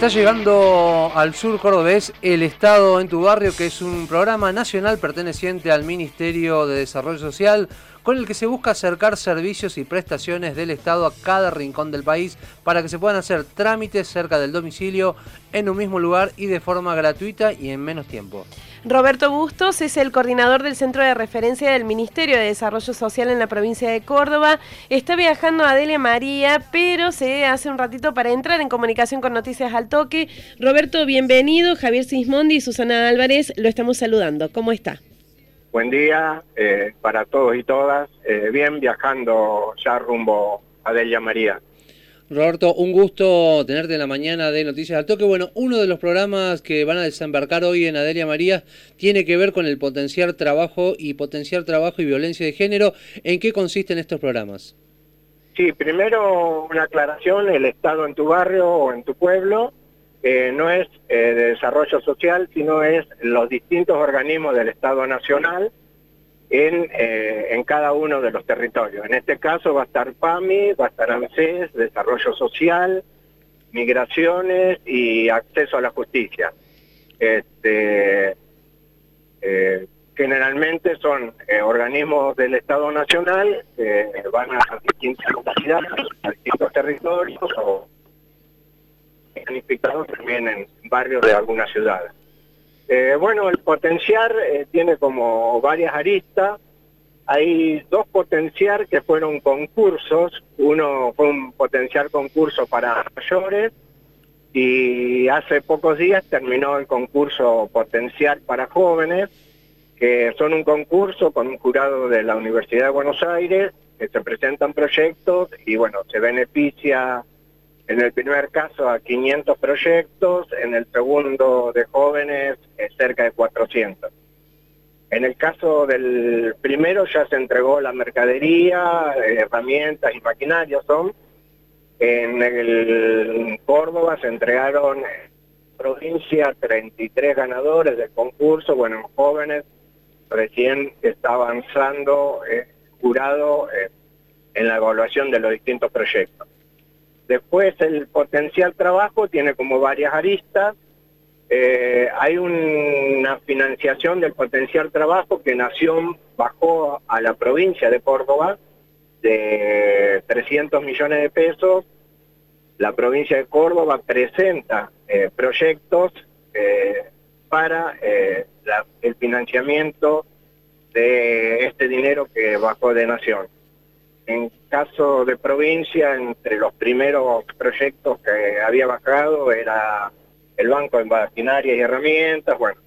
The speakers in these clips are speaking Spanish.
Está llegando al sur cordobés El Estado en tu barrio, que es un programa nacional perteneciente al Ministerio de Desarrollo Social, con el que se busca acercar servicios y prestaciones del Estado a cada rincón del país para que se puedan hacer trámites cerca del domicilio en un mismo lugar y de forma gratuita y en menos tiempo. Roberto Bustos es el coordinador del Centro de Referencia del Ministerio de Desarrollo Social en la provincia de Córdoba. Está viajando a Delia María, pero se hace un ratito para entrar en comunicación con Noticias al Toque. Roberto, bienvenido. Javier Sismondi y Susana Álvarez lo estamos saludando. ¿Cómo está? Buen día eh, para todos y todas. Eh, bien, viajando ya rumbo a Delia María. Roberto, un gusto tenerte en la mañana de Noticias al Toque. Bueno, uno de los programas que van a desembarcar hoy en Adelia María tiene que ver con el potenciar trabajo y potenciar trabajo y violencia de género. ¿En qué consisten estos programas? Sí, primero una aclaración, el Estado en tu barrio o en tu pueblo eh, no es eh, de desarrollo social, sino es los distintos organismos del Estado Nacional eh, en, cada uno de los territorios. En este caso va a estar PAMI, va a estar ANSES, Desarrollo Social, Migraciones y Acceso a la Justicia. Este, generalmente son organismos del Estado Nacional que van a distintas localidades, a distintos territorios o planificados también en barrios de algunas ciudades. Eh, bueno, el potenciar eh, tiene como varias aristas. Hay dos potenciar que fueron concursos. Uno fue un potenciar concurso para mayores y hace pocos días terminó el concurso potenciar para jóvenes, que son un concurso con un jurado de la Universidad de Buenos Aires, que se presentan proyectos y bueno, se beneficia en el primer caso a 500 proyectos, en el segundo de jóvenes cerca de 400. En el caso del primero ya se entregó la mercadería, herramientas y maquinarios son. En el Córdoba se entregaron en provincia 33 ganadores del concurso, bueno, jóvenes, recién está avanzando eh, jurado eh, en la evaluación de los distintos proyectos. Después el potencial trabajo tiene como varias aristas. Eh, hay una financiación del potencial trabajo que Nación bajó a la provincia de Córdoba de 300 millones de pesos. La provincia de Córdoba presenta eh, proyectos eh, para el financiamiento de este dinero que bajó de Nación. En caso de provincia, entre los primeros proyectos que había bajado era el Banco de Maquinaria y Herramientas, bueno,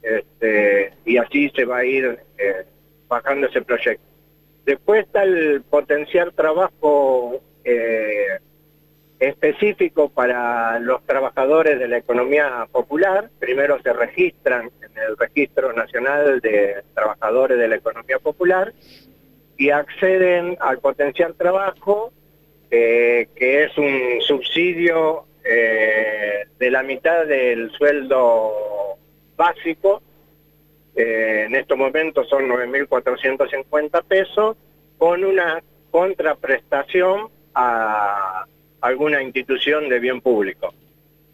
este, y así se va a ir eh, bajando ese proyecto. Después está el potenciar trabajo eh, específico para los trabajadores de la economía popular. Primero se registran en el Registro Nacional de Trabajadores de la Economía Popular y acceden al potencial trabajo, eh, que es un subsidio eh, de la mitad del sueldo básico, eh, en estos momentos son 9.450 pesos, con una contraprestación a alguna institución de bien público,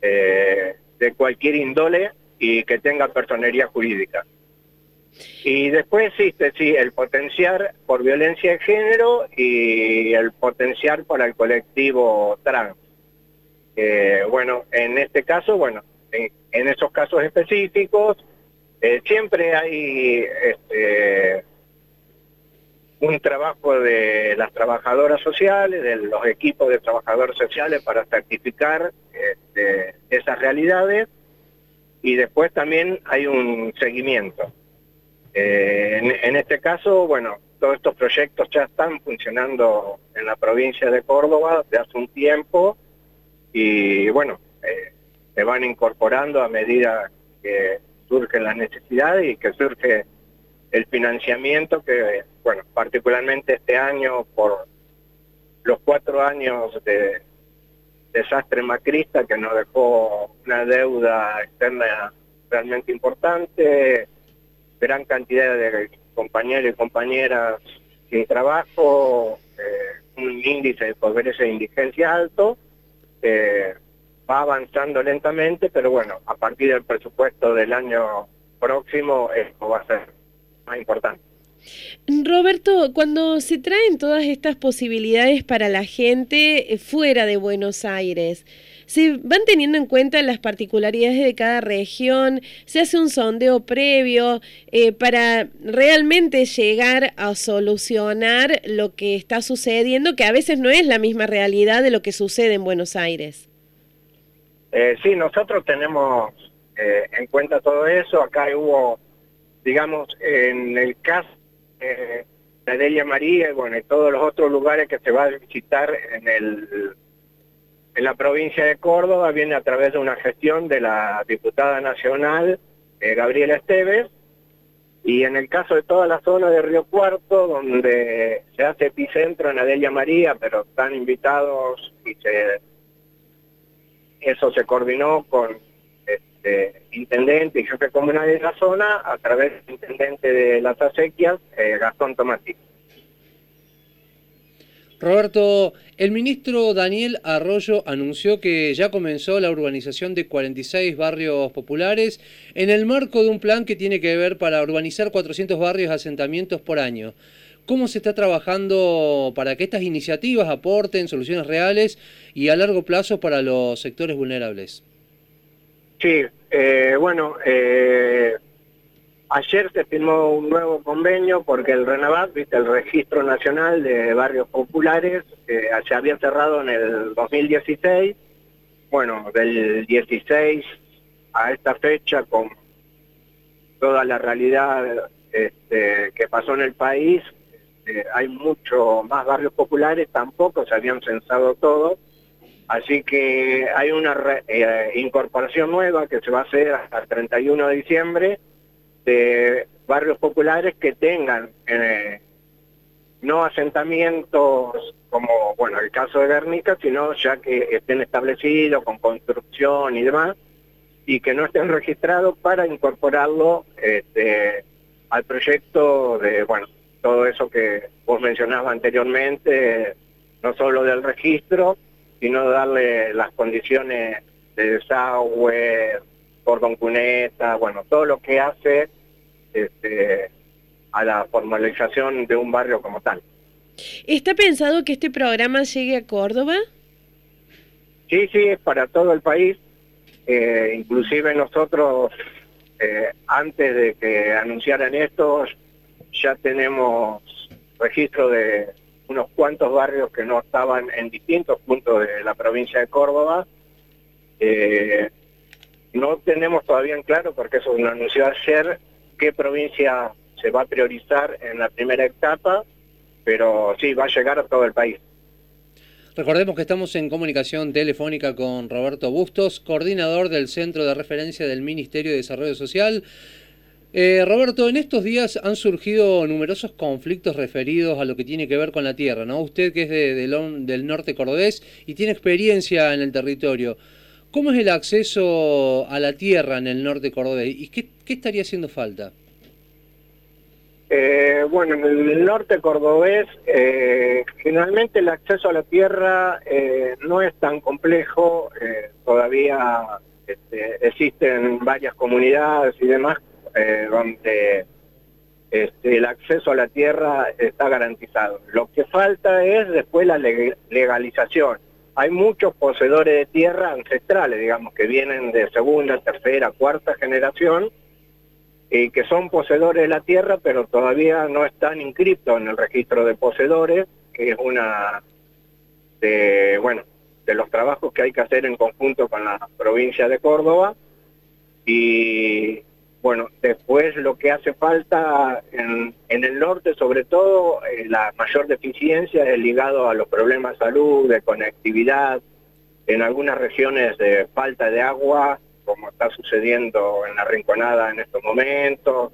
de cualquier índole y que tenga personería jurídica. Y después existe, sí, el potenciar por violencia de género y el potenciar para el colectivo trans. bueno, en este caso, bueno, en, esos casos específicos, eh, siempre hay este, un trabajo de las trabajadoras sociales, de los equipos de trabajadores sociales para certificar este, esas realidades y después también hay un seguimiento. Eh, en, este caso, bueno, todos estos proyectos ya están funcionando en la provincia de Córdoba de hace un tiempo y bueno, eh, se van incorporando a medida que surgen las necesidades y que surge el financiamiento que, bueno, particularmente este año por los cuatro años de desastre macrista que nos dejó una deuda externa realmente importante, gran cantidad de compañeros y compañeras sin trabajo, eh, un índice de pobreza e indigencia alto, va avanzando lentamente, pero bueno, a partir del presupuesto del año próximo esto va a ser más importante. Roberto, cuando se traen todas estas posibilidades para la gente eh, fuera de Buenos Aires, ¿se van teniendo en cuenta las particularidades de cada región? ¿Se hace un sondeo previo eh, para realmente llegar a solucionar lo que está sucediendo, que a veces no es la misma realidad de lo que sucede en Buenos Aires? Eh, sí, nosotros tenemos en cuenta todo eso. Acá hubo, digamos, en el caso eh, la Delia María y bueno, todos los otros lugares que se va a visitar en el en la provincia de Córdoba viene a través de una gestión de la diputada nacional eh, Gabriela Esteves y en el caso de toda la zona de Río Cuarto donde se hace epicentro en Adelia María pero están invitados y eso se coordinó con este, intendente y jefe comunal de la zona a través del intendente de las acequias, eh, Gastón Tomati. Roberto, el ministro Daniel Arroyo anunció que ya comenzó la urbanización de 46 barrios populares en el marco de un plan que tiene que ver para urbanizar 400 barrios asentamientos por año. ¿Cómo se está trabajando para que estas iniciativas aporten soluciones reales y a largo plazo para los sectores vulnerables? Sí, eh, bueno, eh, ayer se firmó un nuevo convenio porque el RENAVAT, ¿viste? el Registro Nacional de Barrios Populares, eh, se había cerrado en el 2016. Bueno, del 16 a esta fecha, con toda la realidad este, que pasó en el país, este, hay mucho más barrios populares, tampoco se habían censado todos Así que hay una eh, incorporación nueva que se va a hacer hasta el 31 de diciembre de barrios populares que tengan eh, no asentamientos como, bueno, el caso de Guernica, sino ya que estén establecidos con construcción y demás, y que no estén registrados para incorporarlo este, al proyecto de, bueno, todo eso que vos mencionabas anteriormente, no solo del registro, sino darle las condiciones de desagüe, cordón cuneta, bueno, todo lo que hace este, a la formalización de un barrio como tal. ¿Está pensado que este programa llegue a Córdoba? Sí, sí, es para todo el país. Eh, inclusive nosotros, eh, antes de que anunciaran esto, ya tenemos registro de unos cuantos barrios que no estaban en distintos puntos de la provincia de Córdoba. Eh, no tenemos todavía en claro, porque eso lo anunció ayer, qué provincia se va a priorizar en la primera etapa, pero sí, va a llegar a todo el país. Recordemos que estamos en comunicación telefónica con Roberto Bustos, coordinador del Centro de Referencia del Ministerio de Desarrollo Social. Eh, Roberto, en estos días han surgido numerosos conflictos referidos a lo que tiene que ver con la tierra, ¿no? Usted que es de, del norte cordobés y tiene experiencia en el territorio. ¿Cómo es el acceso a la tierra en el norte cordobés y qué, estaría haciendo falta? Eh, bueno, en el norte cordobés eh, generalmente el acceso a la tierra no es tan complejo, todavía este, existen varias comunidades y demás eh, donde este, el acceso a la tierra está garantizado. Lo que falta es después la legalización. Hay muchos poseedores de tierra ancestrales, digamos, que vienen de segunda, tercera, cuarta generación, y que son poseedores de la tierra, pero todavía no están inscritos en el registro de poseedores, que es una de, bueno, de los trabajos que hay que hacer en conjunto con la provincia de Córdoba. Y bueno, después lo que hace falta en, el norte, sobre todo, eh, la mayor deficiencia es ligado a los problemas de salud, de conectividad, en algunas regiones de falta de agua, como está sucediendo en la Rinconada en estos momentos.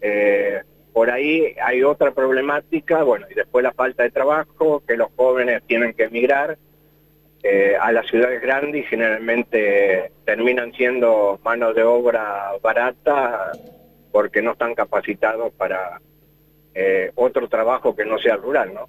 Eh, por ahí hay otra problemática, bueno, y después la falta de trabajo, que los jóvenes tienen que emigrar eh, a las ciudades grandes y generalmente terminan siendo mano de obra barata porque no están capacitados para eh, otro trabajo que no sea rural, ¿no?